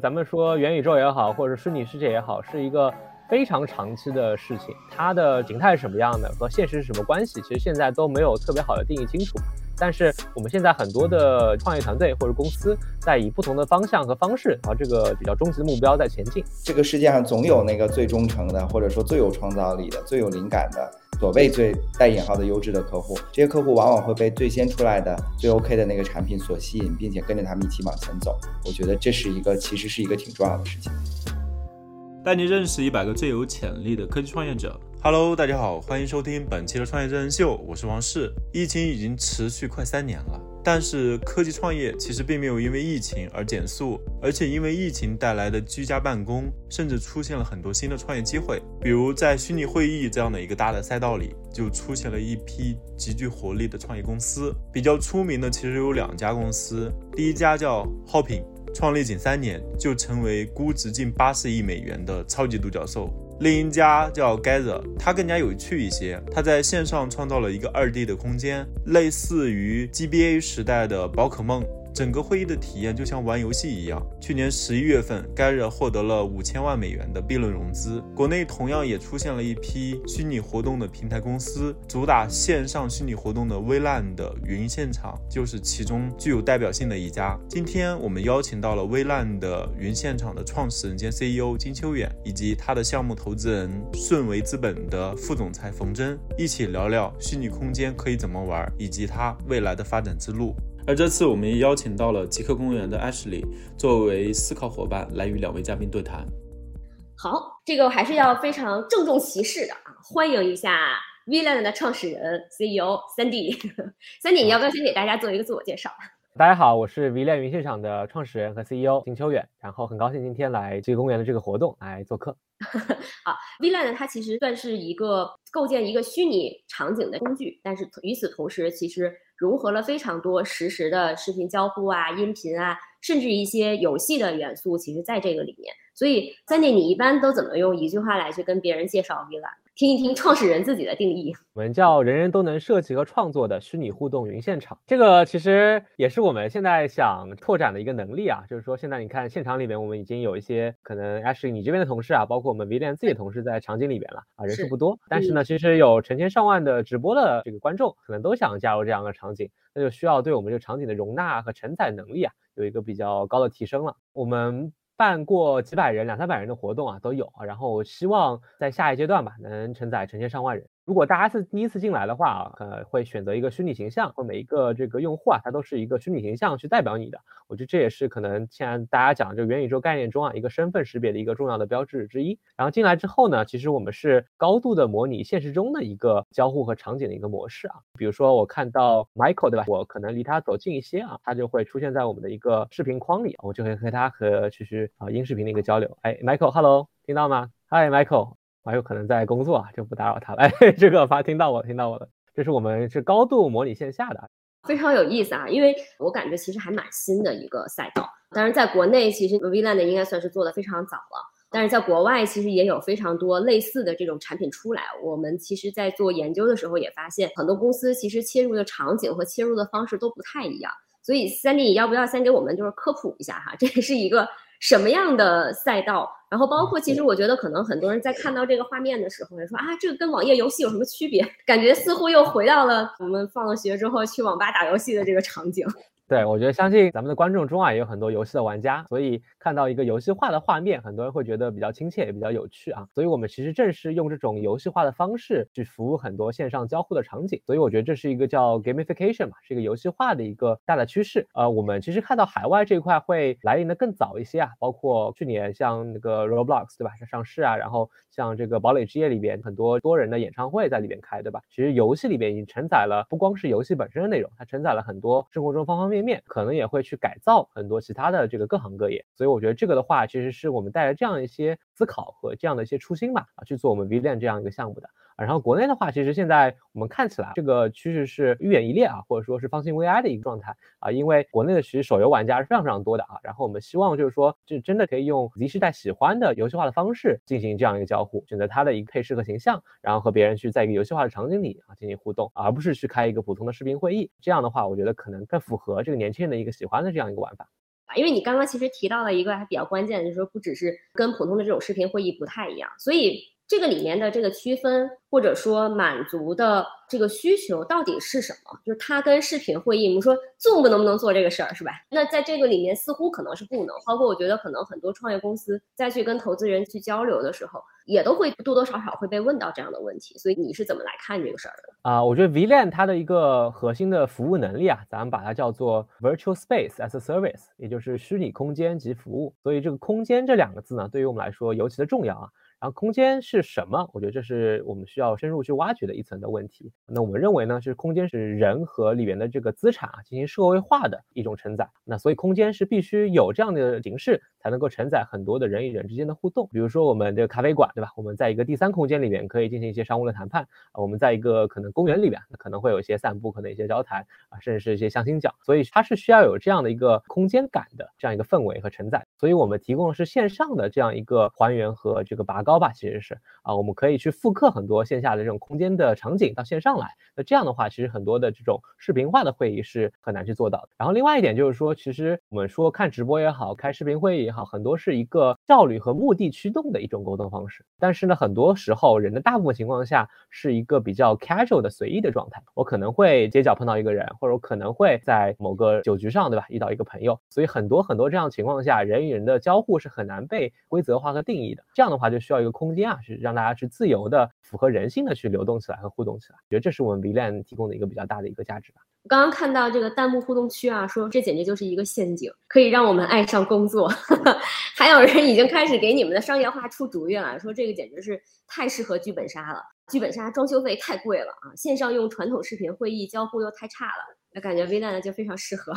咱们说元宇宙也好，或者虚拟世界也好，是一个非常长期的事情。它的形态是什么样的，和现实是什么关系，其实现在都没有特别好的定义清楚。但是我们现在很多的创业团队或者公司在以不同的方向和方式，朝这个比较终极的目标在前进。这个世界上总有那个最忠诚的，或者说最有创造力的、最有灵感的。所谓最带引号的优质的客户，这些客户往往会被最先出来的、最 OK 的那个产品所吸引，并且跟着他们一起往前走。我觉得这是一个，其实是一个挺重要的事情。带你认识一百个最有潜力的科技创业者。Hello，大家好，欢迎收听本期的创业真人秀，我是王世。疫情已经持续快三年了。但是科技创业其实并没有因为疫情而减速，而且因为疫情带来的居家办公，甚至出现了很多新的创业机会。比如在虚拟会议这样的一个大的赛道里，就出现了一批极具活力的创业公司。比较出名的其实有两家公司，第一家叫 Hopin，创立仅三年就成为估值近八十亿美元的超级独角兽。另一家叫 Gather，它更加有趣一些。它在线上创造了一个二 D 的空间，类似于 GBA 时代的宝可梦。整个会议的体验就像玩游戏一样。去年十一月份，该热获得了五千万美元的 B 轮融资。国内同样也出现了一批虚拟活动的平台公司，主打线上虚拟活动的 VLAN 的云现场就是其中具有代表性的一家。今天我们邀请到了 VLAN 的云现场的创始人兼 CEO 金秋远，以及他的项目投资人顺为资本的副总裁冯真，一起聊聊虚拟空间可以怎么玩，以及它未来的发展之路。而这次我们也邀请到了极客公园的 Ashley 作为思考伙伴来与两位嘉宾对谈。好，这个还是要非常郑重其事的啊，欢迎一下 VLAN 的创始人 CEO 三 D。三 D，你要不要先给大家做一个自我介绍？大家好，我是 VLAN 云现场的创始人和 CEO 邢秋远，然后很高兴今天来这个公园的这个活动来做客。好，VLAN 它其实算是一个构建一个虚拟场景的工具，但是与此同时，其实。融合了非常多实时的视频交互啊、音频啊，甚至一些游戏的元素，其实在这个里面。所以，三弟，你一般都怎么用一句话来去跟别人介绍 VLAN？听一听创始人自己的定义。我们叫人人都能设计和创作的虚拟互动云现场。这个其实也是我们现在想拓展的一个能力啊。就是说，现在你看现场里面，我们已经有一些可能，Ashley 你这边的同事啊，包括我们 VLAN 自己的同事在场景里边了啊，人数不多，但是呢，其实有成千上万的直播的这个观众，可能都想加入这样的场景，那就需要对我们这个场景的容纳和承载能力啊，有一个比较高的提升了。我们。办过几百人、两三百人的活动啊，都有。然后希望在下一阶段吧，能承载成千上万人。如果大家是第一次进来的话啊，呃，会选择一个虚拟形象，或每一个这个用户啊，他都是一个虚拟形象去代表你的。我觉得这也是可能现在大家讲这个元宇宙概念中啊，一个身份识别的一个重要的标志之一。然后进来之后呢，其实我们是高度的模拟现实中的一个交互和场景的一个模式啊。比如说我看到 Michael 对吧？我可能离他走近一些啊，他就会出现在我们的一个视频框里，我就会和他和其实啊音视频的一个交流。哎，Michael，Hello，听到吗？Hi，Michael。还有可能在工作啊，就不打扰他了。哎，这个发听到我听到我的，这是我们是高度模拟线下的，非常有意思啊。因为我感觉其实还蛮新的一个赛道。当然，在国内其实 VLAN 应该算是做的非常早了，但是在国外其实也有非常多类似的这种产品出来。我们其实，在做研究的时候也发现，很多公司其实切入的场景和切入的方式都不太一样。所以，三弟，你要不要先给我们就是科普一下哈？这是一个。什么样的赛道？然后包括，其实我觉得可能很多人在看到这个画面的时候，也说啊，这个跟网页游戏有什么区别？感觉似乎又回到了我们放了学之后去网吧打游戏的这个场景。对，我觉得相信咱们的观众中啊，也有很多游戏的玩家，所以看到一个游戏化的画面，很多人会觉得比较亲切，也比较有趣啊。所以我们其实正是用这种游戏化的方式去服务很多线上交互的场景。所以我觉得这是一个叫 gamification 嘛，是一个游戏化的一个大的趋势。呃，我们其实看到海外这一块会来临的更早一些啊，包括去年像那个 Roblox 对吧，上市啊，然后像这个堡垒之夜里边很多多人的演唱会在里边开对吧？其实游戏里边已经承载了不光是游戏本身的内容，它承载了很多生活中方方面面。面面可能也会去改造很多其他的这个各行各业，所以我觉得这个的话，其实是我们带着这样一些思考和这样的一些初心吧，啊，去做我们 VLAN 这样一个项目的。然后国内的话，其实现在我们看起来这个趋势是愈演愈烈啊，或者说是方兴未艾的一个状态啊，因为国内的其实手游玩家是非常非常多的啊。然后我们希望就是说，就真的可以用 Z 世代喜欢的游戏化的方式进行这样一个交互，选择它的一个配饰和形象，然后和别人去在一个游戏化的场景里啊进行互动，而不是去开一个普通的视频会议。这样的话，我觉得可能更符合这个年轻人的一个喜欢的这样一个玩法。因为你刚刚其实提到了一个还比较关键，就是说不只是跟普通的这种视频会议不太一样，所以。这个里面的这个区分，或者说满足的这个需求到底是什么？就是它跟视频会议，我们说 Zoom 能不能做这个事儿，是吧？那在这个里面似乎可能是不能。包括我觉得可能很多创业公司再去跟投资人去交流的时候，也都会多多少少会被问到这样的问题。所以你是怎么来看这个事儿的？啊，我觉得 VLAN 它的一个核心的服务能力啊，咱们把它叫做 Virtual Space as a Service，也就是虚拟空间及服务。所以这个空间这两个字呢，对于我们来说尤其的重要啊。然后空间是什么？我觉得这是我们需要深入去挖掘的一层的问题。那我们认为呢，是空间是人和里面的这个资产啊进行社会化的一种承载。那所以空间是必须有这样的形式。才能够承载很多的人与人之间的互动，比如说我们这个咖啡馆，对吧？我们在一个第三空间里面可以进行一些商务的谈判。我们在一个可能公园里面，可能会有一些散步，可能一些交谈啊，甚至是一些相亲角。所以它是需要有这样的一个空间感的这样一个氛围和承载。所以我们提供的是线上的这样一个还原和这个拔高吧，其实是啊，我们可以去复刻很多线下的这种空间的场景到线上来。那这样的话，其实很多的这种视频化的会议是很难去做到的。然后另外一点就是说，其实我们说看直播也好，开视频会议也好，很多是一个效率和目的驱动的一种沟通方式。但是呢，很多时候人的大部分情况下是一个比较 casual 的随意的状态。我可能会街角碰到一个人，或者我可能会在某个酒局上，对吧？遇到一个朋友。所以很多很多这样情况下，人与人的交互是很难被规则化和定义的。这样的话就需要一个空间啊，是让大家去自由的、符合人性的去流动起来和互动起来。觉得这是我们 VLAN 提供的一个比较大的一个价值吧。我刚刚看到这个弹幕互动区啊，说这简直就是一个陷阱，可以让我们爱上工作。还有人已经开始给你们的商业化出主意了，说这个简直是太适合剧本杀了。剧本杀装修费太贵了啊，线上用传统视频会议交互又太差了，那感觉 VLAN 就非常适合。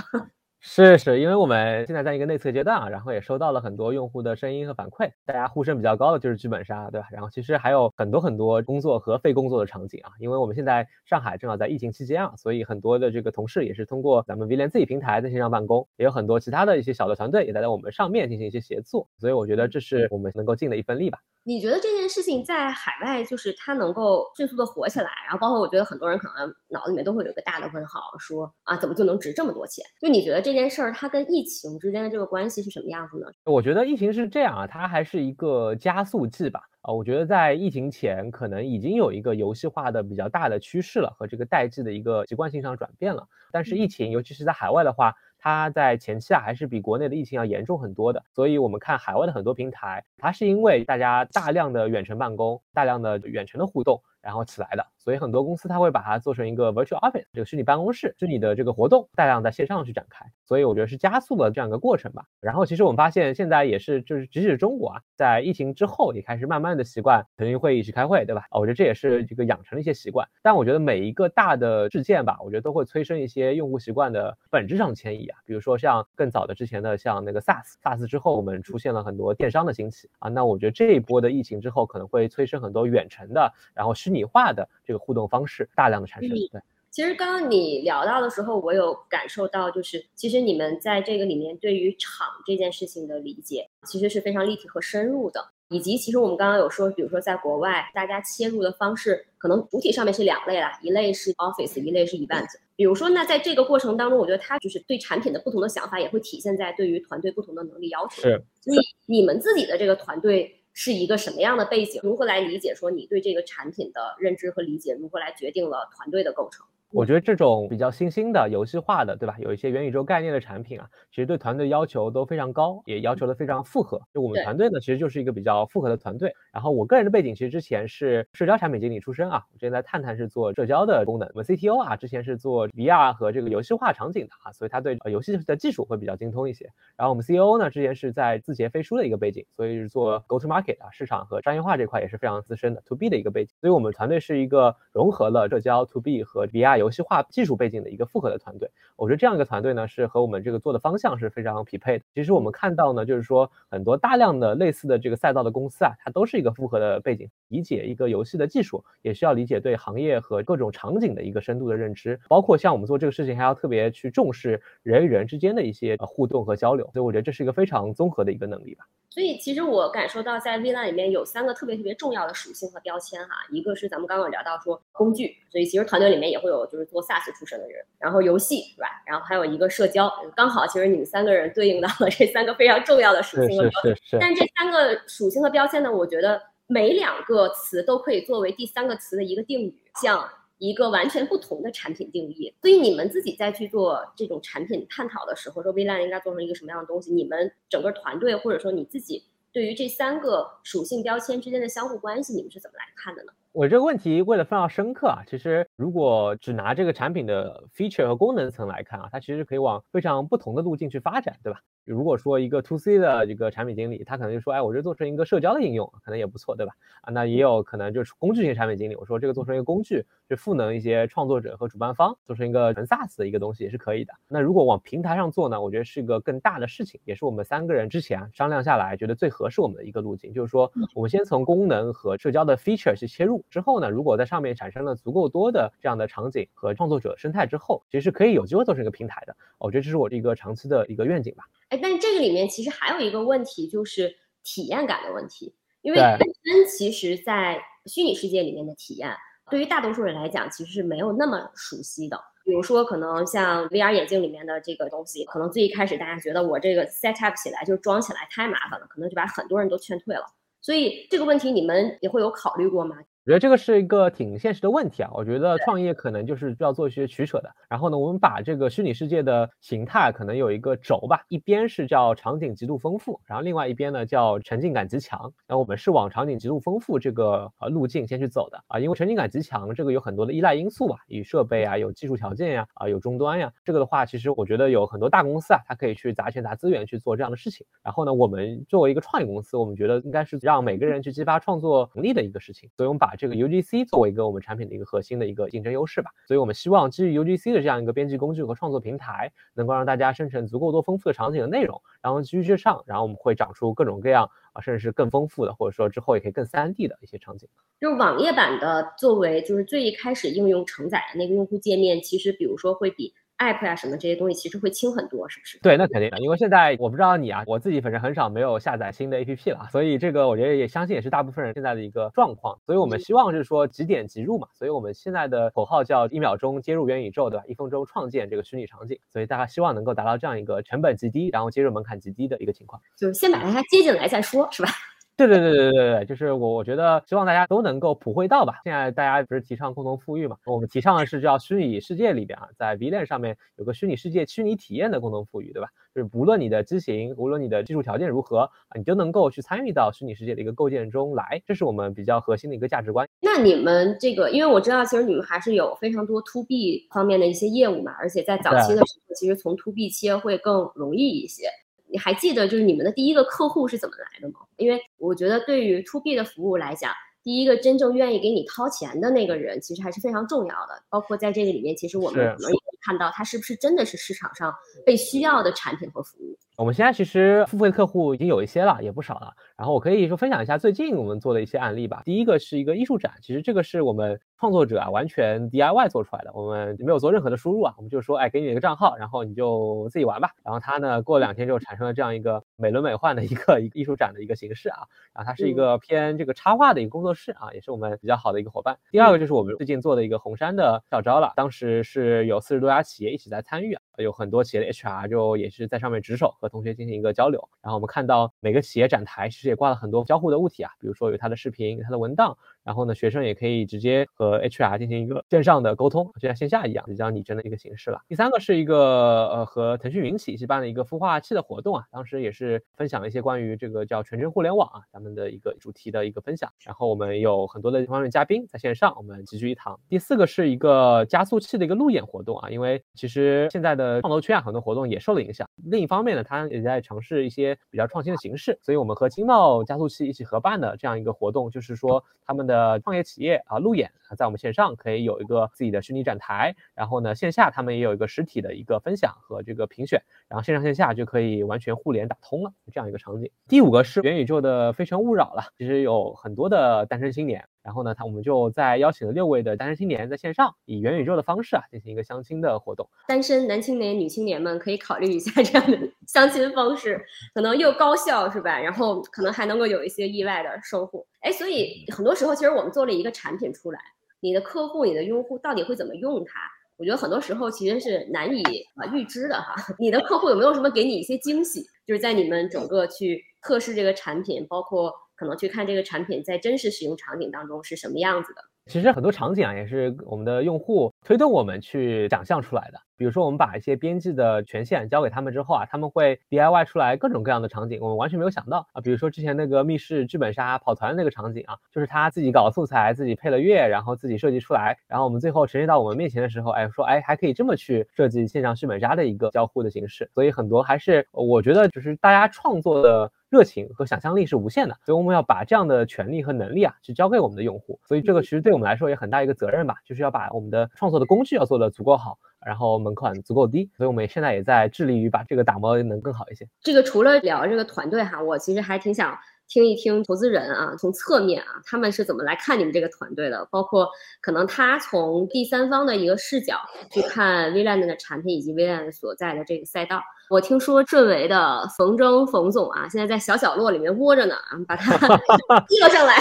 是是，因为我们现在在一个内测阶段啊，然后也收到了很多用户的声音和反馈，大家呼声比较高的就是剧本杀，对吧？然后其实还有很多很多工作和非工作的场景啊，因为我们现在上海正好在疫情期间啊，所以很多的这个同事也是通过咱们 V 联自己平台在线上办公，也有很多其他的一些小的团队也在在我们上面进行一些协作，所以我觉得这是我们能够尽的一份力吧。你觉得这件事情在海外就是它能够迅速的火起来，然后包括我觉得很多人可能脑子里面都会有一个大的问号，说啊怎么就能值这么多钱？就你觉得这件事儿它跟疫情之间的这个关系是什么样子呢？我觉得疫情是这样啊，它还是一个加速剂吧。啊，我觉得在疫情前可能已经有一个游戏化的比较大的趋势了，和这个代际的一个习惯性上转变了。但是疫情，尤其是在海外的话，它在前期啊还是比国内的疫情要严重很多的，所以我们看海外的很多平台，它是因为大家大量的远程办公，大量的远程的互动。然后起来的，所以很多公司它会把它做成一个 virtual office，这个虚拟办公室，虚拟的这个活动大量在线上去展开，所以我觉得是加速了这样一个过程吧。然后其实我们发现现在也是，就是即使中国啊，在疫情之后也开始慢慢的习惯腾讯会议去开会，对吧？我觉得这也是这个养成了一些习惯。但我觉得每一个大的事件吧，我觉得都会催生一些用户习惯的本质上的迁移啊。比如说像更早的之前的像那个 SaaS，SaaS 之后我们出现了很多电商的兴起啊，那我觉得这一波的疫情之后可能会催生很多远程的，然后虚拟化的这个互动方式大量的产生。对，其实刚刚你聊到的时候，我有感受到，就是其实你们在这个里面对于场这件事情的理解，其实是非常立体和深入的。以及其实我们刚刚有说，比如说在国外，大家切入的方式可能主体上面是两类啦，一类是 Office，一类是 Event。比如说，那在这个过程当中，我觉得他就是对产品的不同的想法，也会体现在对于团队不同的能力要求。是，所以你们自己的这个团队。是一个什么样的背景？如何来理解？说你对这个产品的认知和理解，如何来决定了团队的构成？我觉得这种比较新兴的游戏化的，对吧？有一些元宇宙概念的产品啊，其实对团队要求都非常高，也要求的非常复合。就我们团队呢，其实就是一个比较复合的团队。然后我个人的背景其实之前是社交产品经理出身啊，我之前在探探是做社交的功能。我们 CTO 啊，之前是做 VR 和这个游戏化场景的啊，所以他对游戏的技术会比较精通一些。然后我们 CEO 呢，之前是在字节飞书的一个背景，所以是做 Go to Market 啊，市场和商业化这块也是非常资深的 To B 的一个背景。所以我们团队是一个融合了社交 To B 和 VR 游戏化技术。背景的一个复合的团队，我觉得这样一个团队呢，是和我们这个做的方向是非常匹配的。其实我们看到呢，就是说很多大量的类似的这个赛道的公司啊，它都是一个复合的背景，理解一个游戏的技术，也需要理解对行业和各种场景的一个深度的认知，包括像我们做这个事情，还要特别去重视人与人之间的一些互动和交流。所以我觉得这是一个非常综合的一个能力吧。所以其实我感受到在 V l a n 里面有三个特别特别重要的属性和标签哈，一个是咱们刚刚聊到说工具，所以其实团队里面也会有就是做 SaaS 出身的人，然后游戏是吧？然后还有一个社交，刚好其实你们三个人对应到了这三个非常重要的属性和标签。但这三个属性和标签呢，我觉得每两个词都可以作为第三个词的一个定语，像。一个完全不同的产品定义，所以你们自己在去做这种产品探讨的时候，说 VLAN 应该做成一个什么样的东西？你们整个团队或者说你自己对于这三个属性标签之间的相互关系，你们是怎么来看的呢？我这个问题问的非常深刻啊，其实如果只拿这个产品的 feature 和功能层来看啊，它其实可以往非常不同的路径去发展，对吧？如果说一个 to C 的一个产品经理，他可能就说，哎，我这做成一个社交的应用，可能也不错，对吧？啊，那也有可能就是工具型产品经理，我说这个做成一个工具，去赋能一些创作者和主办方，做成一个纯 SaaS 的一个东西也是可以的。那如果往平台上做呢，我觉得是一个更大的事情，也是我们三个人之前商量下来觉得最合适我们的一个路径，就是说我们先从功能和社交的 feature 去切入，之后呢，如果在上面产生了足够多的这样的场景和创作者生态之后，其实是可以有机会做成一个平台的。我觉得这是我一个长期的一个愿景吧。哎，但这个里面其实还有一个问题，就是体验感的问题。因为本身其实，在虚拟世界里面的体验，对于大多数人来讲，其实是没有那么熟悉的。比如说，可能像 VR 眼镜里面的这个东西，可能最一开始大家觉得我这个 set up 起来就装起来太麻烦了，可能就把很多人都劝退了。所以这个问题你们也会有考虑过吗？我觉得这个是一个挺现实的问题啊。我觉得创业可能就是要做一些取舍的。然后呢，我们把这个虚拟世界的形态可能有一个轴吧，一边是叫场景极度丰富，然后另外一边呢叫沉浸感极强。然后我们是往场景极度丰富这个呃路径先去走的啊，因为沉浸感极强这个有很多的依赖因素吧，有设备啊，有技术条件呀，啊有终端呀。这个的话，其实我觉得有很多大公司啊，它可以去砸钱砸资源去做这样的事情。然后呢，我们作为一个创业公司，我们觉得应该是让每个人去激发创作能力的一个事情。所以我们把这个 UGC 作为一个我们产品的一个核心的一个竞争优势吧，所以我们希望基于 UGC 的这样一个编辑工具和创作平台，能够让大家生成足够多丰富的场景的内容，然后基于之上，然后我们会长出各种各样啊，甚至是更丰富的，或者说之后也可以更 3D 的一些场景。就是网页版的作为就是最一开始应用承载的那个用户界面，其实比如说会比。App 呀什么这些东西其实会轻很多，是不是？对，那肯定的，因为现在我不知道你啊，我自己反正很少没有下载新的 app 了，所以这个我觉得也相信也是大部分人现在的一个状况。所以我们希望是说即点即入嘛，所以我们现在的口号叫一秒钟接入元宇宙，对吧？一分钟创建这个虚拟场景，所以大家希望能够达到这样一个成本极低，然后接入门槛极低的一个情况，就是先把大家接进来再说，是吧？对对对对对对，就是我我觉得希望大家都能够普惠到吧。现在大家不是提倡共同富裕嘛？我们提倡的是叫虚拟世界里边啊，在 V 链上面有个虚拟世界虚拟体验的共同富裕，对吧？就是无论你的机型，无论你的技术条件如何啊，你都能够去参与到虚拟世界的一个构建中来，这是我们比较核心的一个价值观。那你们这个，因为我知道其实你们还是有非常多 To B 方面的一些业务嘛，而且在早期的时候，其实从 To B 切会更容易一些。你还记得就是你们的第一个客户是怎么来的吗？因为我觉得对于 To B 的服务来讲，第一个真正愿意给你掏钱的那个人，其实还是非常重要的。包括在这个里面，其实我们可能也看到他是不是真的是市场上被需要的产品和服务。我们现在其实付费客户已经有一些了，也不少了。然后我可以说分享一下最近我们做的一些案例吧。第一个是一个艺术展，其实这个是我们创作者啊完全 DIY 做出来的，我们没有做任何的输入啊，我们就说，哎，给你一个账号，然后你就自己玩吧。然后他呢，过两天就产生了这样一个美轮美奂的一个 一艺术展的一个形式啊。然后它是一个偏这个插画的一个工作室啊，也是我们比较好的一个伙伴。第二个就是我们最近做的一个红杉的校招了，当时是有四十多家企业一起在参与啊，有很多企业的 HR 就也是在上面值守，和同学进行一个交流。然后我们看到每个企业展台其实也挂了很多交互的物体啊，比如说有它的视频、有它的文档，然后呢，学生也可以直接和 HR 进行一个线上的沟通，就像线下一样，比较拟真的一个形式了。第三个是一个呃和腾讯云起一起办的一个孵化器的活动啊，当时也是分享了一些关于这个叫全真互联网啊咱们的一个主题的一个分享，然后我们有很多的方面嘉宾在线上，我们齐聚一堂。第四个是一个加速器的一个路演活动啊，因为其实现在的呃创投圈啊很多活动也受了影响，另一方面呢，它也在尝试。一些比较创新的形式，所以我们和经贸加速器一起合办的这样一个活动，就是说他们的创业企业啊路演啊，在我们线上可以有一个自己的虚拟展台，然后呢线下他们也有一个实体的一个分享和这个评选，然后线上线下就可以完全互联打通了这样一个场景。第五个是元宇宙的非诚勿扰了，其实有很多的单身青年然后呢，他我们就在邀请了六位的单身青年在线上以元宇宙的方式啊进行一个相亲的活动。单身男青年、女青年们可以考虑一下这样的相亲方式，可能又高效是吧？然后可能还能够有一些意外的收获。哎，所以很多时候其实我们做了一个产品出来，你的客户、你的用户到底会怎么用它？我觉得很多时候其实是难以啊预知的哈。你的客户有没有什么给你一些惊喜？就是在你们整个去测试这个产品，包括。可能去看这个产品在真实使用场景当中是什么样子的。其实很多场景啊，也是我们的用户推动我们去想象出来的。比如说，我们把一些编辑的权限交给他们之后啊，他们会 DIY 出来各种各样的场景，我们完全没有想到啊。比如说之前那个密室剧本杀跑团的那个场景啊，就是他自己搞素材，自己配了乐，然后自己设计出来，然后我们最后呈现到我们面前的时候，哎，说哎还可以这么去设计线上剧本杀的一个交互的形式。所以很多还是我觉得就是大家创作的。热情和想象力是无限的，所以我们要把这样的权利和能力啊，去交给我们的用户。所以这个其实对我们来说也很大一个责任吧，就是要把我们的创作的工具要做得足够好，然后门槛足够低。所以我们现在也在致力于把这个打磨能更好一些。这个除了聊这个团队哈，我其实还挺想。听一听投资人啊，从侧面啊，他们是怎么来看你们这个团队的？包括可能他从第三方的一个视角去看 VLAN 的产品以及 VLAN 所在的这个赛道。我听说顺为的冯征冯总啊，现在在小角落里面窝着呢啊，把他 叫上来。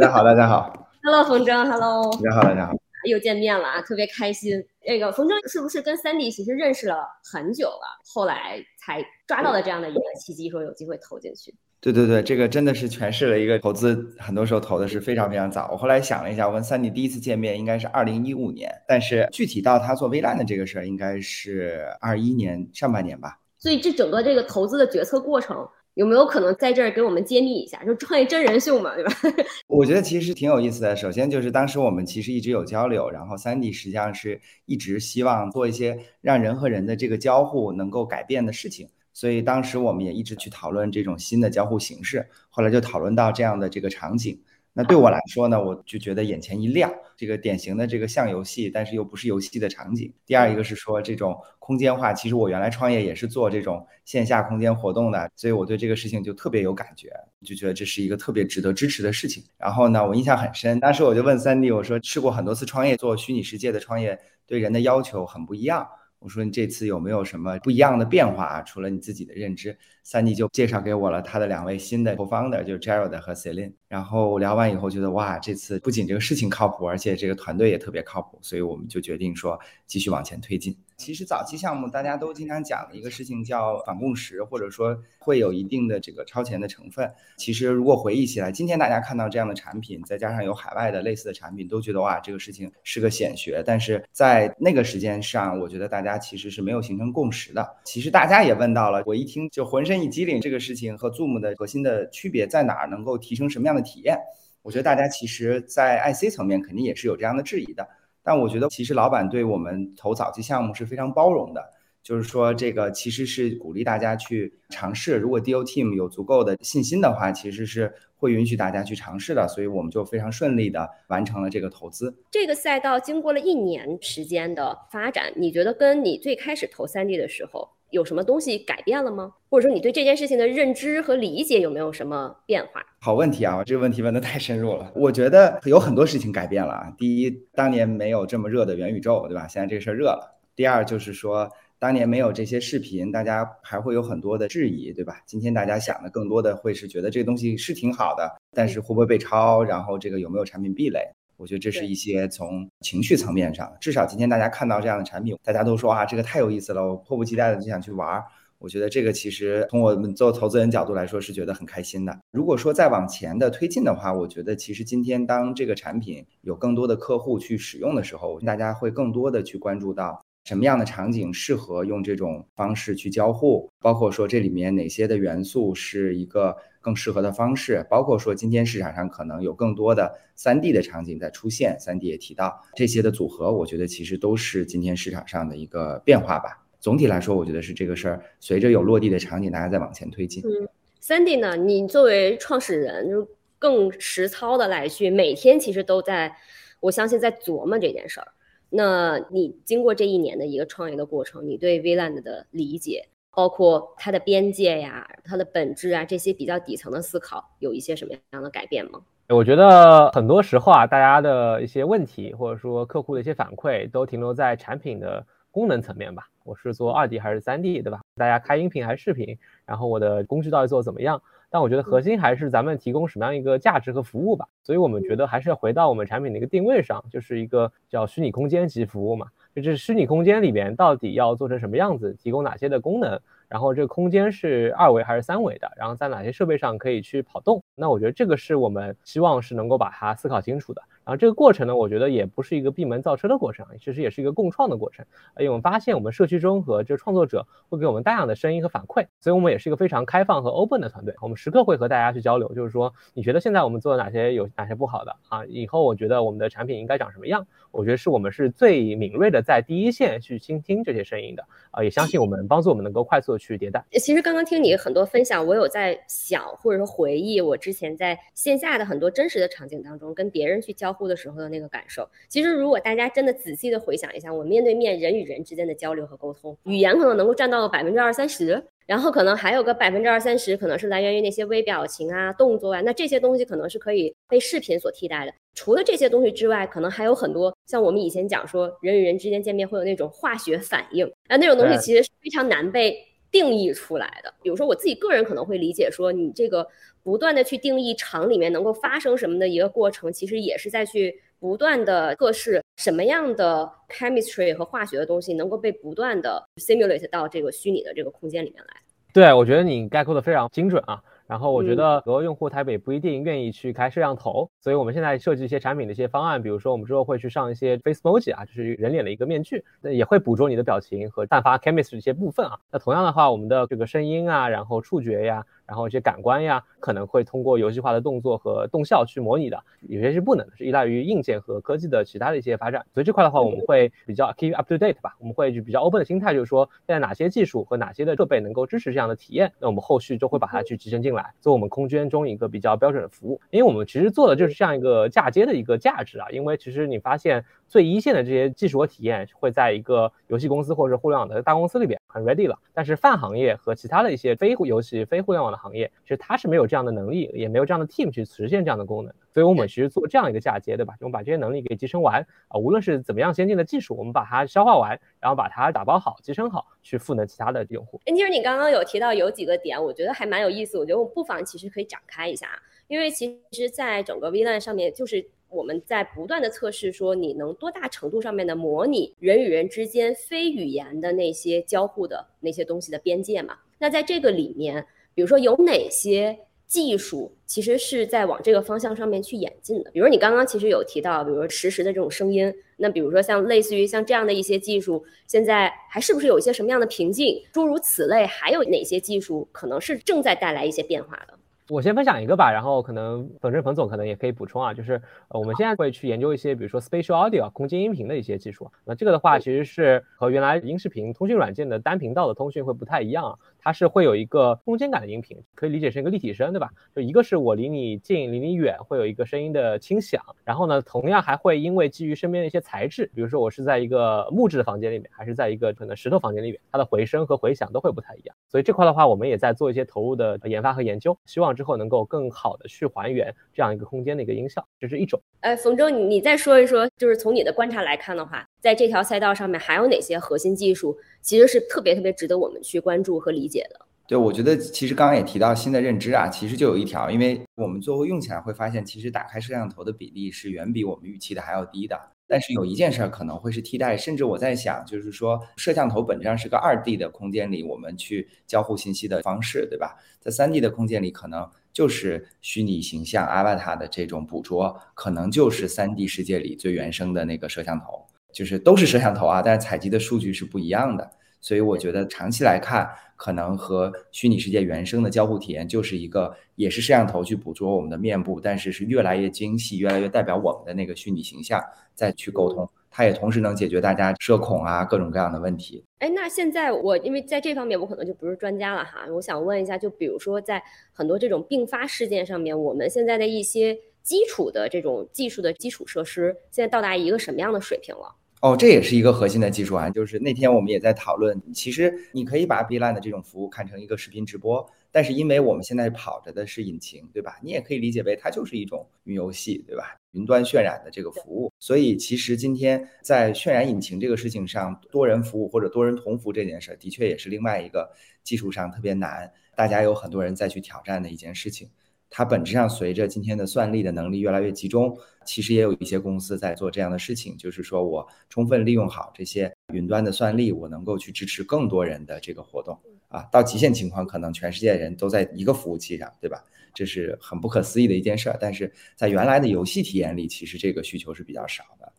大家好，大家好。Hello，冯征，Hello。大家好，大家好。又见面了啊，特别开心。那个冯征是不是跟 Sandy 其实认识了很久了，后来才抓到了这样的一个契机，说有机会投进去？对对对，这个真的是诠释了一个投资，很多时候投的是非常非常早。我后来想了一下，我跟三弟第一次见面应该是二零一五年，但是具体到他做微烂的这个事儿，应该是二一年上半年吧。所以这整个这个投资的决策过程，有没有可能在这儿给我们揭秘一下？就创业真人秀嘛，对吧？我觉得其实挺有意思的。首先就是当时我们其实一直有交流，然后三弟实际上是一直希望做一些让人和人的这个交互能够改变的事情。所以当时我们也一直去讨论这种新的交互形式，后来就讨论到这样的这个场景。那对我来说呢，我就觉得眼前一亮，这个典型的这个像游戏，但是又不是游戏的场景。第二一个是说这种空间化，其实我原来创业也是做这种线下空间活动的，所以我对这个事情就特别有感觉，就觉得这是一个特别值得支持的事情。然后呢，我印象很深，当时我就问三弟，我说试过很多次创业，做虚拟世界的创业，对人的要求很不一样。我说你这次有没有什么不一样的变化啊？除了你自己的认知，三弟就介绍给我了他的两位新的 co-founder，就是 Jared 和 Celine。然后聊完以后，觉得哇，这次不仅这个事情靠谱，而且这个团队也特别靠谱，所以我们就决定说继续往前推进。其实早期项目大家都经常讲的一个事情叫反共识，或者说会有一定的这个超前的成分。其实如果回忆起来，今天大家看到这样的产品，再加上有海外的类似的产品，都觉得哇，这个事情是个显学。但是在那个时间上，我觉得大家其实是没有形成共识的。其实大家也问到了，我一听就浑身一激灵，这个事情和 Zoom 的核心的区别在哪儿？能够提升什么样的体验？我觉得大家其实，在 IC 层面肯定也是有这样的质疑的。但我觉得，其实老板对我们投早期项目是非常包容的，就是说，这个其实是鼓励大家去尝试。如果 DO Team 有足够的信心的话，其实是会允许大家去尝试的。所以我们就非常顺利的完成了这个投资。这个赛道经过了一年时间的发展，你觉得跟你最开始投三 D 的时候？有什么东西改变了吗？或者说你对这件事情的认知和理解有没有什么变化？好问题啊，这个问题问的太深入了。我觉得有很多事情改变了啊。第一，当年没有这么热的元宇宙，对吧？现在这个事儿热了。第二，就是说当年没有这些视频，大家还会有很多的质疑，对吧？今天大家想的更多的会是觉得这个东西是挺好的，但是会不会被抄？然后这个有没有产品壁垒？我觉得这是一些从情绪层面上，至少今天大家看到这样的产品，大家都说啊，这个太有意思了，我迫不及待的就想去玩。我觉得这个其实从我们做投资人角度来说是觉得很开心的。如果说再往前的推进的话，我觉得其实今天当这个产品有更多的客户去使用的时候，大家会更多的去关注到。什么样的场景适合用这种方式去交互？包括说这里面哪些的元素是一个更适合的方式？包括说今天市场上可能有更多的三 D 的场景在出现，三 D 也提到这些的组合，我觉得其实都是今天市场上的一个变化吧。总体来说，我觉得是这个事儿，随着有落地的场景，大家在往前推进。嗯，三 D 呢？你作为创始人，就更实操的来去，每天其实都在，我相信在琢磨这件事儿。那你经过这一年的一个创业的过程，你对 VLAN 的理解，包括它的边界呀、它的本质啊这些比较底层的思考，有一些什么样的改变吗？我觉得很多时候啊，大家的一些问题或者说客户的一些反馈，都停留在产品的功能层面吧。我是做二 D 还是三 D，对吧？大家开音频还是视频？然后我的工具到底做的怎么样？但我觉得核心还是咱们提供什么样一个价值和服务吧。所以我们觉得还是要回到我们产品的一个定位上，就是一个叫虚拟空间级服务嘛。就是虚拟空间里边到底要做成什么样子，提供哪些的功能？然后这个空间是二维还是三维的？然后在哪些设备上可以去跑动？那我觉得这个是我们希望是能够把它思考清楚的。然后这个过程呢，我觉得也不是一个闭门造车的过程，其实也是一个共创的过程。因为我们发现我们社区中和这创作者会给我们大量的声音和反馈，所以我们也是一个非常开放和 open 的团队。我们时刻会和大家去交流，就是说你觉得现在我们做的哪些有哪些不好的啊？以后我觉得我们的产品应该长什么样？我觉得是我们是最敏锐的在第一线去倾听这些声音的啊，也相信我们帮助我们能够快速的去迭代。其实刚刚听你很多分享，我有在想或者说回忆我之前在线下的很多真实的场景当中跟别人去交互的时候的那个。感受其实，如果大家真的仔细的回想一下，我面对面人与人之间的交流和沟通，语言可能能够占到百分之二三十，然后可能还有个百分之二三十，可能是来源于那些微表情啊、动作啊。那这些东西可能是可以被视频所替代的。除了这些东西之外，可能还有很多像我们以前讲说，人与人之间见面会有那种化学反应，那那种东西其实是非常难被定义出来的。比如说，我自己个人可能会理解说，你这个不断的去定义场里面能够发生什么的一个过程，其实也是在去。不断的测试什么样的 chemistry 和化学的东西能够被不断的 simulate 到这个虚拟的这个空间里面来。对，我觉得你概括的非常精准啊。然后我觉得很多用户他也不一定愿意去开摄像头，所以我们现在设计一些产品的一些方案，比如说我们之后会去上一些 face emoji 啊，就是人脸的一个面具，那也会捕捉你的表情和散发 chemistry 一些部分啊。那同样的话，我们的这个声音啊，然后触觉呀。然后一些感官呀，可能会通过游戏化的动作和动效去模拟的，有些是不能的，是依赖于硬件和科技的其他的一些发展。所以这块的话，我们会比较 keep up to date 吧，我们会就比较 open 的心态，就是说现在哪些技术和哪些的设备能够支持这样的体验，那我们后续就会把它去集成进来，做我们空间中一个比较标准的服务。因为我们其实做的就是这样一个嫁接的一个价值啊，因为其实你发现。最一线的这些技术和体验会在一个游戏公司或者互联网的大公司里边很 ready 了，但是泛行业和其他的一些非游戏、非互联网的行业，其实它是没有这样的能力，也没有这样的 team 去实现这样的功能。所以我们其实做这样一个嫁接，对吧？我们把这些能力给集成完啊，无论是怎么样先进的技术，我们把它消化完，然后把它打包好、集成好，去赋能其他的用户。其实你刚刚有提到有几个点，我觉得还蛮有意思，我觉得我不妨其实可以展开一下，因为其实在整个 VLAN 上面就是。我们在不断的测试，说你能多大程度上面的模拟人与人之间非语言的那些交互的那些东西的边界嘛？那在这个里面，比如说有哪些技术其实是在往这个方向上面去演进的？比如你刚刚其实有提到，比如说实时的这种声音，那比如说像类似于像这样的一些技术，现在还是不是有一些什么样的瓶颈？诸如此类，还有哪些技术可能是正在带来一些变化的？我先分享一个吧，然后可能冯正冯总可能也可以补充啊，就是呃我们现在会去研究一些，比如说 spatial audio 空间音频的一些技术。那这个的话，其实是和原来音视频通讯软件的单频道的通讯会不太一样。它是会有一个空间感的音频，可以理解成一个立体声，对吧？就一个是我离你近，离你远，会有一个声音的轻响。然后呢，同样还会因为基于身边的一些材质，比如说我是在一个木质的房间里面，还是在一个可能石头房间里面，它的回声和回响都会不太一样。所以这块的话，我们也在做一些投入的研发和研究，希望之后能够更好的去还原这样一个空间的一个音效，这是一种。呃，冯周，你你再说一说，就是从你的观察来看的话，在这条赛道上面还有哪些核心技术，其实是特别特别值得我们去关注和理解的？对，我觉得其实刚刚也提到新的认知啊，其实就有一条，因为我们最后用起来会发现，其实打开摄像头的比例是远比我们预期的还要低的。但是有一件事儿可能会是替代，甚至我在想，就是说摄像头本质上是个二 D 的空间里，我们去交互信息的方式，对吧？在三 D 的空间里，可能就是虚拟形象 Avatar 的这种捕捉，可能就是三 D 世界里最原生的那个摄像头，就是都是摄像头啊，但是采集的数据是不一样的。所以我觉得长期来看。可能和虚拟世界原生的交互体验就是一个，也是摄像头去捕捉我们的面部，但是是越来越精细，越来越代表我们的那个虚拟形象，再去沟通。它也同时能解决大家社恐啊各种各样的问题。哎，那现在我因为在这方面我可能就不是专家了哈，我想问一下，就比如说在很多这种并发事件上面，我们现在的一些基础的这种技术的基础设施，现在到达一个什么样的水平了？哦，这也是一个核心的技术啊，就是那天我们也在讨论，其实你可以把 B 站的这种服务看成一个视频直播。但是因为我们现在跑着的是引擎，对吧？你也可以理解为它就是一种云游戏，对吧？云端渲染的这个服务。所以其实今天在渲染引擎这个事情上，多人服务或者多人同服这件事，的确也是另外一个技术上特别难，大家有很多人再去挑战的一件事情。它本质上随着今天的算力的能力越来越集中，其实也有一些公司在做这样的事情，就是说我充分利用好这些云端的算力，我能够去支持更多人的这个活动。啊，到极限情况，可能全世界人都在一个服务器上，对吧？这是很不可思议的一件事儿。但是在原来的游戏体验里，其实这个需求是比较少的。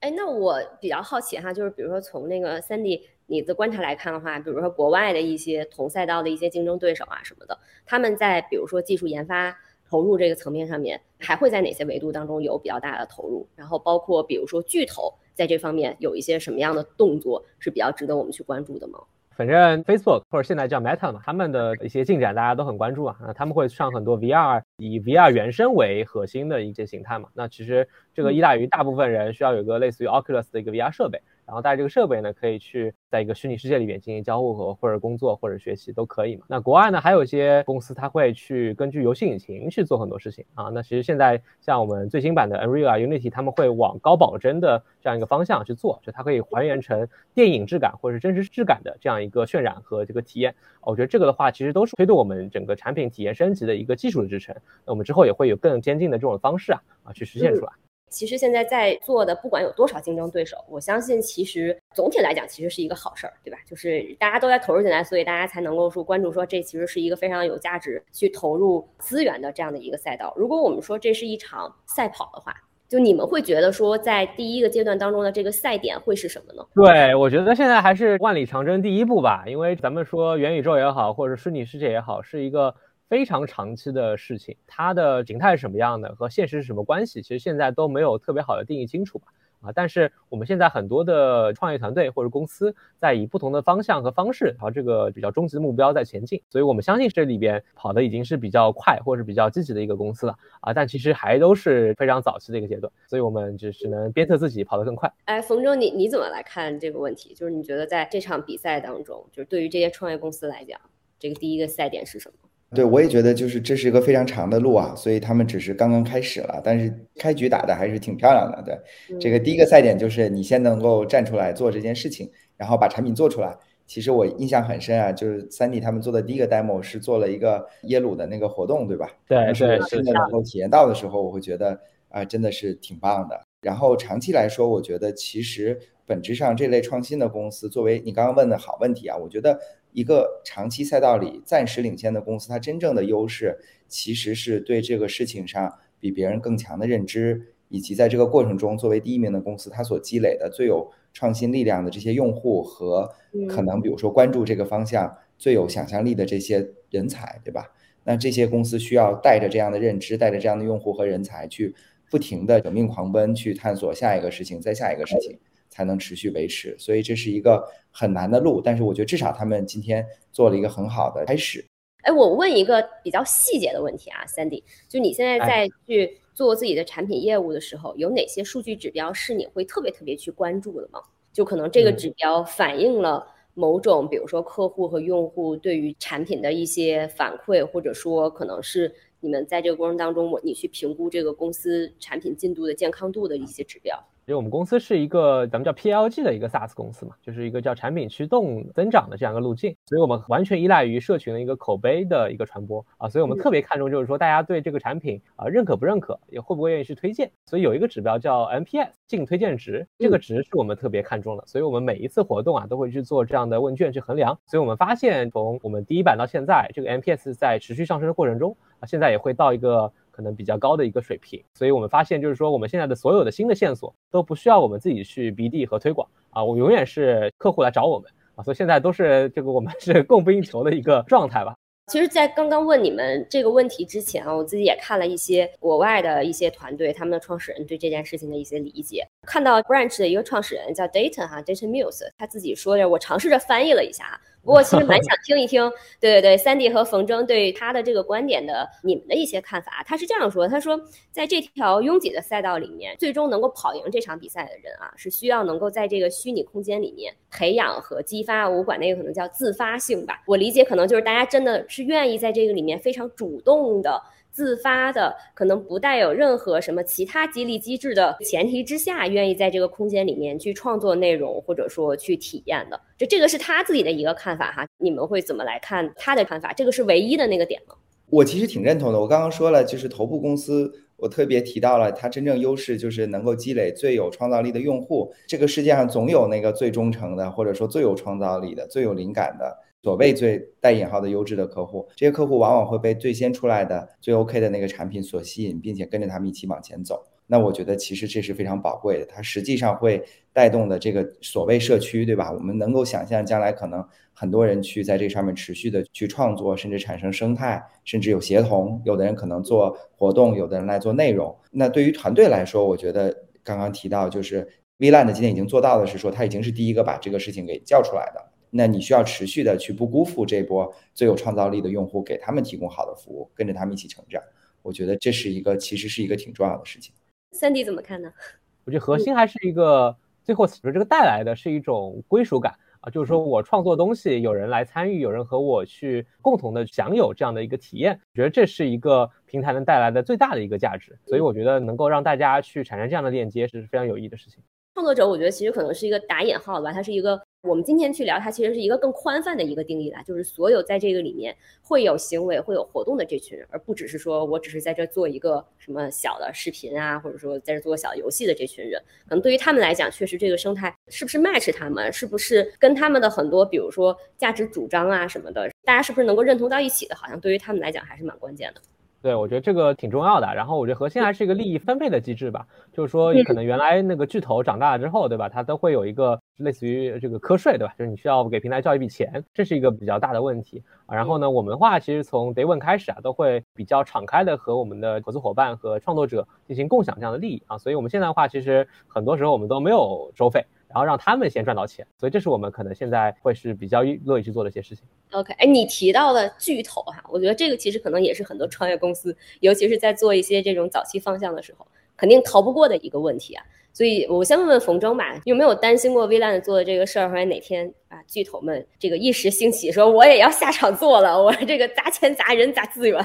哎，那我比较好奇哈，就是比如说从那个 Sandy 你的观察来看的话，比如说国外的一些同赛道的一些竞争对手啊什么的，他们在比如说技术研发投入这个层面上面，还会在哪些维度当中有比较大的投入？然后包括比如说巨头在这方面有一些什么样的动作是比较值得我们去关注的吗？反正 Facebook 或者现在叫 Meta 嘛，他们的一些进展大家都很关注啊。那他们会上很多 VR，以 VR 原生为核心的一些形态嘛。那其实这个依赖于大部分人需要有一个类似于 Oculus 的一个 VR 设备。然后带这个设备呢，可以去在一个虚拟世界里面进行交互和或者工作或者学习都可以嘛。那国外呢，还有一些公司，它会去根据游戏引擎去做很多事情啊。那其实现在像我们最新版的 Unreal、Unity，他们会往高保真的这样一个方向去做，就它可以还原成电影质感或者是真实质感的这样一个渲染和这个体验。我觉得这个的话，其实都是推动我们整个产品体验升级的一个技术的支撑。那我们之后也会有更先进的这种方式啊啊去实现出来。其实现在在做的，不管有多少竞争对手，我相信其实总体来讲，其实是一个好事儿，对吧？就是大家都在投入进来，所以大家才能够说关注说这其实是一个非常有价值去投入资源的这样的一个赛道。如果我们说这是一场赛跑的话，就你们会觉得说在第一个阶段当中的这个赛点会是什么呢？对，我觉得现在还是万里长征第一步吧，因为咱们说元宇宙也好，或者虚拟世界也好，是一个。非常长期的事情，它的形态是什么样的，和现实是什么关系，其实现在都没有特别好的定义清楚吧。啊，但是我们现在很多的创业团队或者公司在以不同的方向和方式朝这个比较终极的目标在前进，所以我们相信这里边跑的已经是比较快或者是比较积极的一个公司了啊，但其实还都是非常早期的一个阶段，所以我们只是能鞭策自己跑得更快。哎，冯总，你你怎么来看这个问题？就是你觉得在这场比赛当中，就是对于这些创业公司来讲，这个第一个赛点是什么？对，我也觉得就是这是一个非常长的路啊，所以他们只是刚刚开始了，但是开局打的还是挺漂亮的。对，这个第一个赛点就是你先能够站出来做这件事情，然后把产品做出来。其实我印象很深啊，就是三 D 他们做的第一个 demo 是做了一个耶鲁的那个活动，对吧？对对，真的能够体验到的时候，我会觉得啊，真的是挺棒的。然后长期来说，我觉得其实本质上这类创新的公司，作为你刚刚问的好问题啊，我觉得。一个长期赛道里暂时领先的公司，它真正的优势其实是对这个事情上比别人更强的认知，以及在这个过程中作为第一名的公司，它所积累的最有创新力量的这些用户和可能比如说关注这个方向最有想象力的这些人才，对吧？那这些公司需要带着这样的认知，带着这样的用户和人才去不停的舍命狂奔，去探索下一个事情，再下一个事情。才能持续维持，所以这是一个很难的路。但是我觉得至少他们今天做了一个很好的开始。哎，我问一个比较细节的问题啊，Sandy，就你现在在去做自己的产品业务的时候，有哪些数据指标是你会特别特别去关注的吗？就可能这个指标反映了某种，比如说客户和用户对于产品的一些反馈，或者说可能是你们在这个过程当中，我你去评估这个公司产品进度的健康度的一些指标。因为我们公司是一个咱们叫 PLG 的一个 SaaS 公司嘛，就是一个叫产品驱动增长的这样一个路径，所以我们完全依赖于社群的一个口碑的一个传播啊，所以我们特别看重就是说大家对这个产品啊认可不认可，也会不会愿意去推荐，所以有一个指标叫 NPS 净推荐值，这个值是我们特别看重的，所以我们每一次活动啊都会去做这样的问卷去衡量，所以我们发现从我们第一版到现在，这个 NPS 在持续上升的过程中啊，现在也会到一个。可能比较高的一个水平，所以我们发现就是说，我们现在的所有的新的线索都不需要我们自己去 BD 和推广啊，我永远是客户来找我们啊，所以现在都是这个我们是供不应求的一个状态吧。其实，在刚刚问你们这个问题之前啊，我自己也看了一些国外的一些团队他们的创始人对这件事情的一些理解。看到 Branch 的一个创始人叫 Dayton 哈，Dayton Mills，他自己说的，我尝试着翻译了一下啊。不过其实蛮想听一听，对对对三弟和冯征对他的这个观点的你们的一些看法。他是这样说，他说在这条拥挤的赛道里面，最终能够跑赢这场比赛的人啊，是需要能够在这个虚拟空间里面培养和激发，我管那个可能叫自发性吧。我理解可能就是大家真的是愿意在这个里面非常主动的。自发的，可能不带有任何什么其他激励机制的前提之下，愿意在这个空间里面去创作内容，或者说去体验的，就这个是他自己的一个看法哈。你们会怎么来看他的看法？这个是唯一的那个点吗？我其实挺认同的。我刚刚说了，就是头部公司，我特别提到了它真正优势就是能够积累最有创造力的用户。这个世界上总有那个最忠诚的，或者说最有创造力的、最有灵感的。所谓最带引号的优质的客户，这些客户往往会被最先出来的最 OK 的那个产品所吸引，并且跟着他们一起往前走。那我觉得其实这是非常宝贵的，它实际上会带动的这个所谓社区，对吧？我们能够想象将来可能很多人去在这上面持续的去创作，甚至产生生态，甚至有协同。有的人可能做活动，有的人来做内容。那对于团队来说，我觉得刚刚提到就是 VLAN 今天已经做到的是说，他已经是第一个把这个事情给叫出来的。那你需要持续的去不辜负这波最有创造力的用户，给他们提供好的服务，跟着他们一起成长。我觉得这是一个其实是一个挺重要的事情。三 D 怎么看呢？我觉得核心还是一个最后说这个带来的是一种归属感啊，就是说我创作东西有人来参与，有人和我去共同的享有这样的一个体验。我觉得这是一个平台能带来的最大的一个价值。所以我觉得能够让大家去产生这样的链接是非常有意义的事情。创作者，我觉得其实可能是一个打引号吧，它是一个。我们今天去聊，它其实是一个更宽泛的一个定义啦，就是所有在这个里面会有行为、会有活动的这群人，而不只是说我只是在这做一个什么小的视频啊，或者说在这做小游戏的这群人，可能对于他们来讲，确实这个生态是不是 match 他们，是不是跟他们的很多，比如说价值主张啊什么的，大家是不是能够认同到一起的，好像对于他们来讲还是蛮关键的。对，我觉得这个挺重要的。然后我觉得核心还是一个利益分配的机制吧，就是说可能原来那个巨头长大了之后，对吧？它都会有一个类似于这个瞌税，对吧？就是你需要给平台交一笔钱，这是一个比较大的问题啊。然后呢，我们的话其实从 day one 开始啊，都会比较敞开的和我们的合作伙伴和创作者进行共享这样的利益啊。所以我们现在的话，其实很多时候我们都没有收费。然后让他们先赚到钱，所以这是我们可能现在会是比较乐意去做的一些事情。OK，哎，你提到的巨头哈，我觉得这个其实可能也是很多创业公司，尤其是在做一些这种早期方向的时候，肯定逃不过的一个问题啊。所以我先问问冯征吧，有没有担心过 VLAN 做的这个事儿，或者哪天啊巨头们这个一时兴起，说我也要下场做了，我这个砸钱砸人砸资源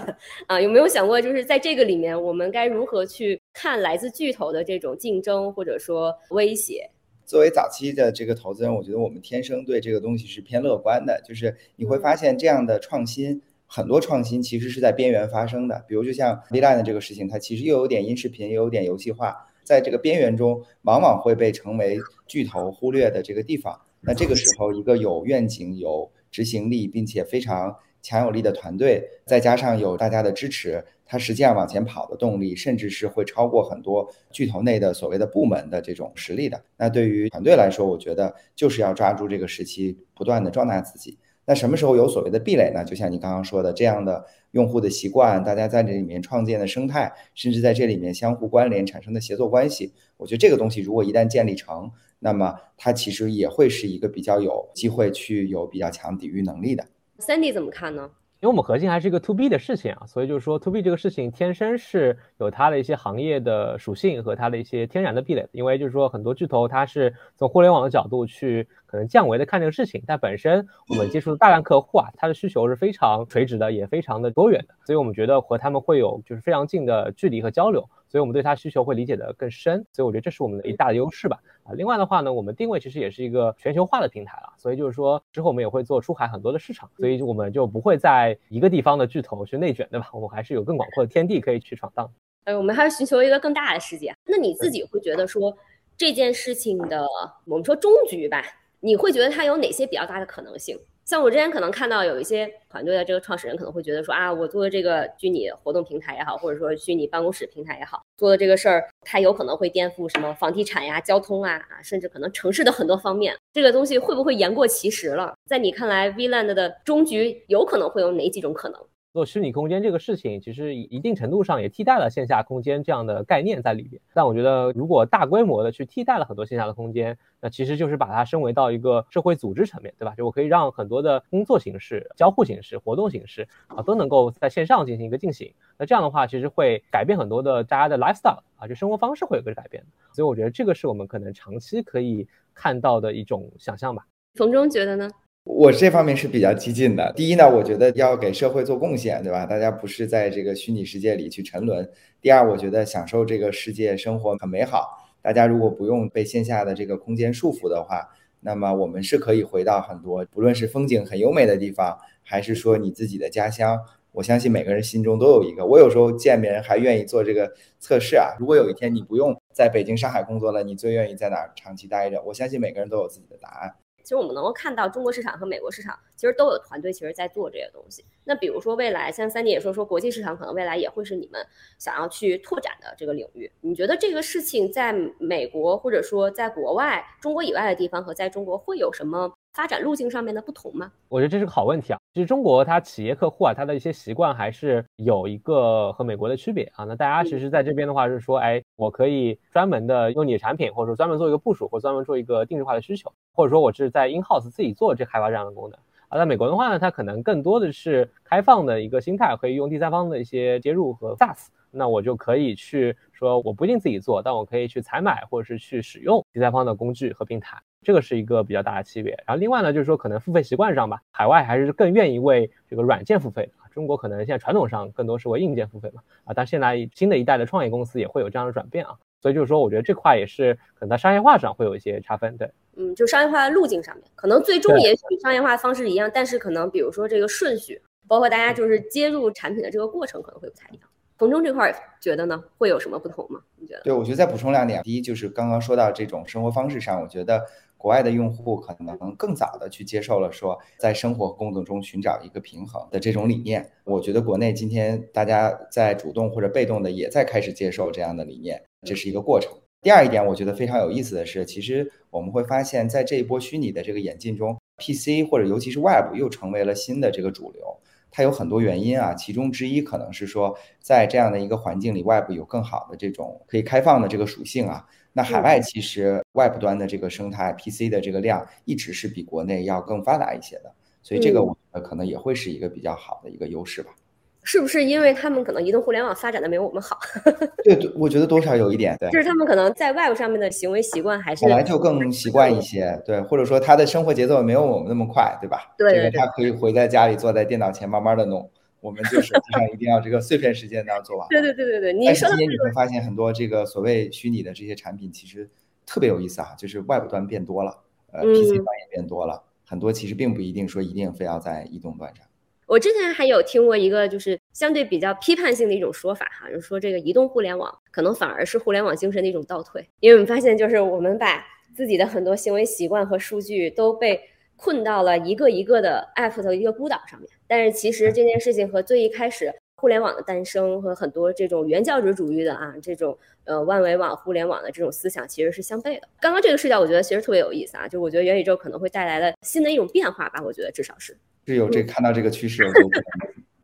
啊，有没有想过就是在这个里面，我们该如何去看来自巨头的这种竞争或者说威胁？作为早期的这个投资人，我觉得我们天生对这个东西是偏乐观的。就是你会发现，这样的创新，很多创新其实是在边缘发生的。比如，就像 V Line 的这个事情，它其实又有点音视频，又有点游戏化，在这个边缘中，往往会被成为巨头忽略的这个地方。那这个时候，一个有愿景、有执行力，并且非常强有力的团队，再加上有大家的支持。它实际上往前跑的动力，甚至是会超过很多巨头内的所谓的部门的这种实力的。那对于团队来说，我觉得就是要抓住这个时期，不断的壮大自己。那什么时候有所谓的壁垒呢？就像你刚刚说的，这样的用户的习惯，大家在这里面创建的生态，甚至在这里面相互关联产生的协作关系，我觉得这个东西如果一旦建立成，那么它其实也会是一个比较有机会去有比较强抵御能力的。Sandy 怎么看呢？因为我们核心还是一个 to B 的事情啊，所以就是说 to B 这个事情天生是有它的一些行业的属性和它的一些天然的壁垒。因为就是说很多巨头它是从互联网的角度去可能降维的看这个事情，但本身我们接触的大量客户啊，他的需求是非常垂直的，也非常的多元的，所以我们觉得和他们会有就是非常近的距离和交流。所以我们对他需求会理解的更深，所以我觉得这是我们的一大的优势吧。啊，另外的话呢，我们定位其实也是一个全球化的平台了，所以就是说之后我们也会做出海很多的市场，所以我们就不会在一个地方的巨头去内卷，对吧？我们还是有更广阔的天地可以去闯荡。呃，我们还是寻求一个更大的世界。那你自己会觉得说这件事情的，我们说终局吧，你会觉得它有哪些比较大的可能性？像我之前可能看到有一些团队的这个创始人可能会觉得说啊，我做的这个虚拟活动平台也好，或者说虚拟办公室平台也好，做的这个事儿，它有可能会颠覆什么房地产呀、交通啊啊，甚至可能城市的很多方面。这个东西会不会言过其实了？在你看来，Vland 的终局有可能会有哪几种可能？做虚拟空间这个事情，其实一定程度上也替代了线下空间这样的概念在里边。但我觉得，如果大规模的去替代了很多线下的空间，那其实就是把它升维到一个社会组织层面，对吧？就我可以让很多的工作形式、交互形式、活动形式啊，都能够在线上进行一个进行。那这样的话，其实会改变很多的大家的 lifestyle 啊，就生活方式会有个改变。所以我觉得这个是我们可能长期可以看到的一种想象吧。冯中觉得呢？我这方面是比较激进的。第一呢，我觉得要给社会做贡献，对吧？大家不是在这个虚拟世界里去沉沦。第二，我觉得享受这个世界生活很美好。大家如果不用被线下的这个空间束缚的话，那么我们是可以回到很多，不论是风景很优美的地方，还是说你自己的家乡。我相信每个人心中都有一个。我有时候见别人还愿意做这个测试啊。如果有一天你不用在北京、上海工作了，你最愿意在哪儿长期待着？我相信每个人都有自己的答案。其实我们能够看到，中国市场和美国市场其实都有团队其实在做这些东西。那比如说未来，像三姐也说说，国际市场可能未来也会是你们想要去拓展的这个领域。你觉得这个事情在美国或者说在国外、中国以外的地方和在中国会有什么？发展路径上面的不同吗？我觉得这是个好问题啊。其实中国它企业客户啊，它的一些习惯还是有一个和美国的区别啊。那大家其实在这边的话是说，哎，我可以专门的用你的产品，或者说专门做一个部署，或专门做一个定制化的需求，或者说我是在 in house 自己做这开发这样的功能。而在美国的话呢，它可能更多的是开放的一个心态，可以用第三方的一些接入和 SaaS，那我就可以去说，我不一定自己做，但我可以去采买或者是去使用第三方的工具和平台。这个是一个比较大的区别，然后另外呢，就是说可能付费习惯上吧，海外还是更愿意为这个软件付费的，中国可能现在传统上更多是为硬件付费嘛，啊，但现在新的一代的创业公司也会有这样的转变啊，所以就是说，我觉得这块也是可能在商业化上会有一些差分，对，嗯，就商业化的路径上面，可能最终也许商业化方式一样，但是可能比如说这个顺序，包括大家就是接入产品的这个过程可能会不太一样。冯中这块觉得呢，会有什么不同吗？你觉得？对，我觉得再补充两点，第一就是刚刚说到这种生活方式上，我觉得。国外的用户可能更早的去接受了说，在生活工作中寻找一个平衡的这种理念。我觉得国内今天大家在主动或者被动的也在开始接受这样的理念，这是一个过程。第二一点，我觉得非常有意思的是，其实我们会发现，在这一波虚拟的这个演进中，PC 或者尤其是 Web 又成为了新的这个主流。它有很多原因啊，其中之一可能是说，在这样的一个环境里，Web 有更好的这种可以开放的这个属性啊。那海外其实 Web 端的这个生态，PC 的这个量一直是比国内要更发达一些的，所以这个我觉得可能也会是一个比较好的一个优势吧。是不是因为他们可能移动互联网发展的没有我们好？对，我觉得多少有一点，对，就是他们可能在 Web 上面的行为习惯还是本来就更习惯一些，对，或者说他的生活节奏没有我们那么快，对吧？对，这个他可以回在家里坐在电脑前慢慢的弄。我们就实际上一定要这个碎片时间都要做完。对对对对对，但是今年你会发现很多这个所谓虚拟的这些产品，其实特别有意思啊，就是外部端变多了，呃，PC 端也变多了，很多其实并不一定说一定非要在移动端上。我之前还有听过一个就是相对比较批判性的一种说法哈，就是说这个移动互联网可能反而是互联网精神的一种倒退，因为我们发现就是我们把自己的很多行为习惯和数据都被。困到了一个一个的 app 的一个孤岛上面，但是其实这件事情和最一开始互联网的诞生和很多这种原教旨主义的啊这种呃万维网互联网的这种思想其实是相悖的。刚刚这个视角我觉得其实特别有意思啊，就我觉得元宇宙可能会带来的新的一种变化吧，我觉得至少是是有这看到这个趋势。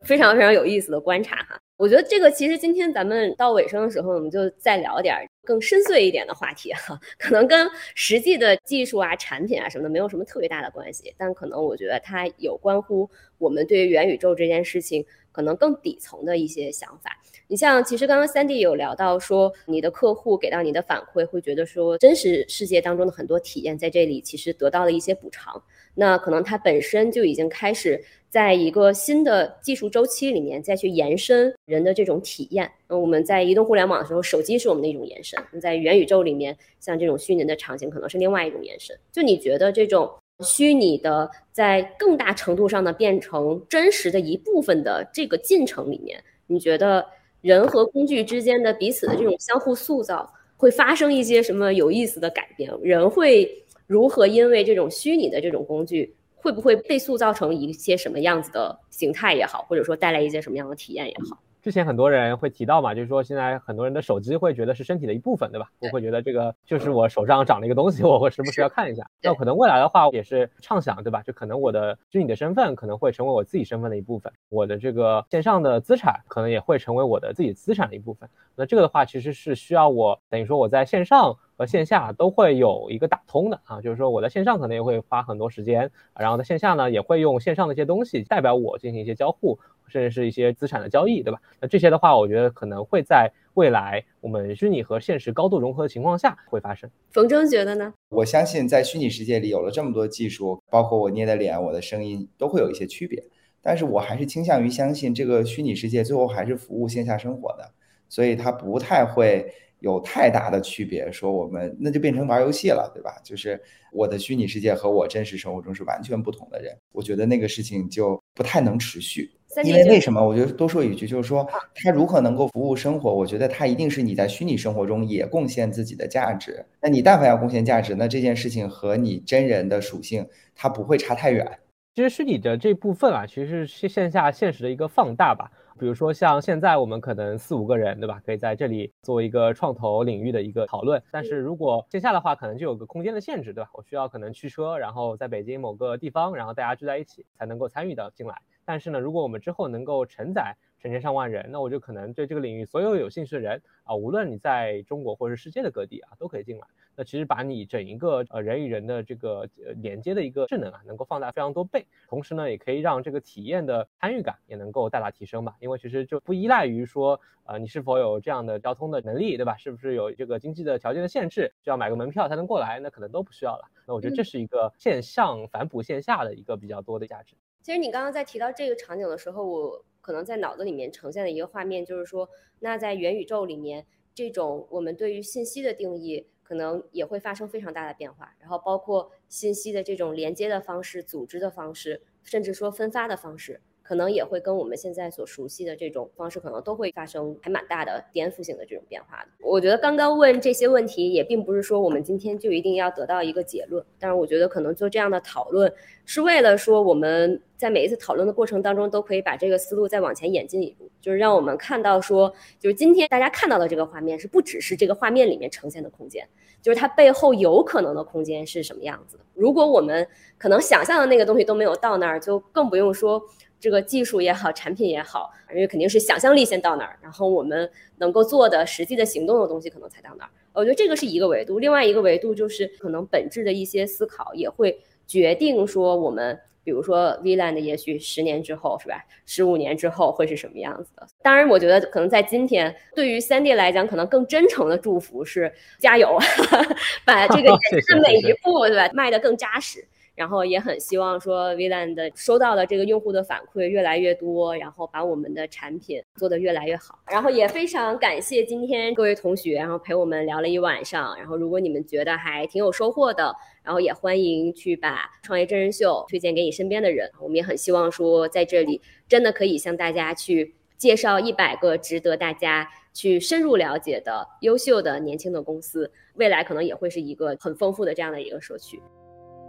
非常非常有意思的观察哈，我觉得这个其实今天咱们到尾声的时候，我们就再聊点更深邃一点的话题哈，可能跟实际的技术啊、产品啊什么的没有什么特别大的关系，但可能我觉得它有关乎我们对于元宇宙这件事情可能更底层的一些想法。你像，其实刚刚三弟有聊到说，你的客户给到你的反馈会觉得说，真实世界当中的很多体验在这里其实得到了一些补偿。那可能它本身就已经开始在一个新的技术周期里面再去延伸人的这种体验。那我们在移动互联网的时候，手机是我们的一种延伸；在元宇宙里面，像这种虚拟的场景可能是另外一种延伸。就你觉得这种虚拟的在更大程度上的变成真实的一部分的这个进程里面，你觉得人和工具之间的彼此的这种相互塑造会发生一些什么有意思的改变？人会？如何因为这种虚拟的这种工具，会不会被塑造成一些什么样子的形态也好，或者说带来一些什么样的体验也好？之前很多人会提到嘛，就是说现在很多人的手机会觉得是身体的一部分，对吧？我会觉得这个就是我手上长了一个东西，我会时不时要看一下。那可能未来的话也是畅想，对吧？就可能我的虚拟的身份可能会成为我自己身份的一部分，我的这个线上的资产可能也会成为我的自己资产的一部分。那这个的话其实是需要我等于说我在线上。和线下都会有一个打通的啊，就是说我在线上可能也会花很多时间，然后在线下呢也会用线上的一些东西代表我进行一些交互，甚至是一些资产的交易，对吧？那这些的话，我觉得可能会在未来我们虚拟和现实高度融合的情况下会发生。冯征觉得呢？我相信在虚拟世界里有了这么多技术，包括我捏的脸、我的声音都会有一些区别，但是我还是倾向于相信这个虚拟世界最后还是服务线下生活的，所以它不太会。有太大的区别，说我们那就变成玩游戏了，对吧？就是我的虚拟世界和我真实生活中是完全不同的人，我觉得那个事情就不太能持续。因为为什么？我觉得多说一句，就是说它如何能够服务生活？我觉得它一定是你在虚拟生活中也贡献自己的价值。那你但凡要贡献价值，那这件事情和你真人的属性它不会差太远。其实虚拟的这部分啊，其实是线下现实的一个放大吧。比如说像现在我们可能四五个人，对吧？可以在这里做一个创投领域的一个讨论。但是如果线下的话，可能就有个空间的限制，对吧？我需要可能驱车，然后在北京某个地方，然后大家聚在一起才能够参与到进来。但是呢，如果我们之后能够承载成千上万人，那我就可能对这个领域所有有兴趣的人啊，无论你在中国或者是世界的各地啊，都可以进来。那其实把你整一个呃人与人的这个呃连接的一个智能啊，能够放大非常多倍，同时呢，也可以让这个体验的参与感也能够大大提升吧。因为其实就不依赖于说呃你是否有这样的交通的能力，对吧？是不是有这个经济的条件的限制，需要买个门票才能过来？那可能都不需要了。那我觉得这是一个线上反哺线下的一个比较多的价值。其实你刚刚在提到这个场景的时候，我可能在脑子里面呈现的一个画面就是说，那在元宇宙里面，这种我们对于信息的定义。可能也会发生非常大的变化，然后包括信息的这种连接的方式、组织的方式，甚至说分发的方式。可能也会跟我们现在所熟悉的这种方式，可能都会发生还蛮大的颠覆性的这种变化的。我觉得刚刚问这些问题，也并不是说我们今天就一定要得到一个结论。但是我觉得可能做这样的讨论，是为了说我们在每一次讨论的过程当中，都可以把这个思路再往前演进一步，就是让我们看到说，就是今天大家看到的这个画面，是不只是这个画面里面呈现的空间，就是它背后有可能的空间是什么样子的。如果我们可能想象的那个东西都没有到那儿，就更不用说。这个技术也好，产品也好，因为肯定是想象力先到哪儿，然后我们能够做的实际的行动的东西可能才到哪儿。我觉得这个是一个维度，另外一个维度就是可能本质的一些思考也会决定说我们，比如说 VLAN 也许十年之后是吧，十五年之后会是什么样子的？当然，我觉得可能在今天，对于三 D 来讲，可能更真诚的祝福是加油，把这个 的每一步对吧迈得更扎实。然后也很希望说，VLAN 收到的这个用户的反馈越来越多，然后把我们的产品做得越来越好。然后也非常感谢今天各位同学，然后陪我们聊了一晚上。然后如果你们觉得还挺有收获的，然后也欢迎去把创业真人秀推荐给你身边的人。我们也很希望说，在这里真的可以向大家去介绍一百个值得大家去深入了解的优秀的年轻的公司，未来可能也会是一个很丰富的这样的一个社区。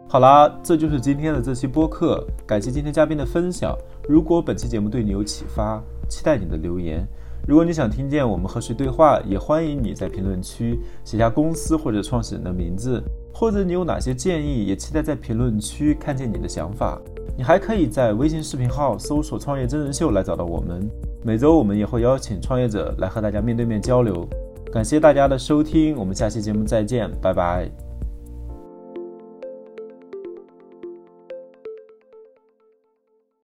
好啦，这就是今天的这期播客，感谢今天嘉宾的分享。如果本期节目对你有启发，期待你的留言。如果你想听见我们和谁对话，也欢迎你在评论区写下公司或者创始人的名字，或者你有哪些建议，也期待在评论区看见你的想法。你还可以在微信视频号搜索“创业真人秀”来找到我们。每周我们也会邀请创业者来和大家面对面交流。感谢大家的收听，我们下期节目再见，拜拜。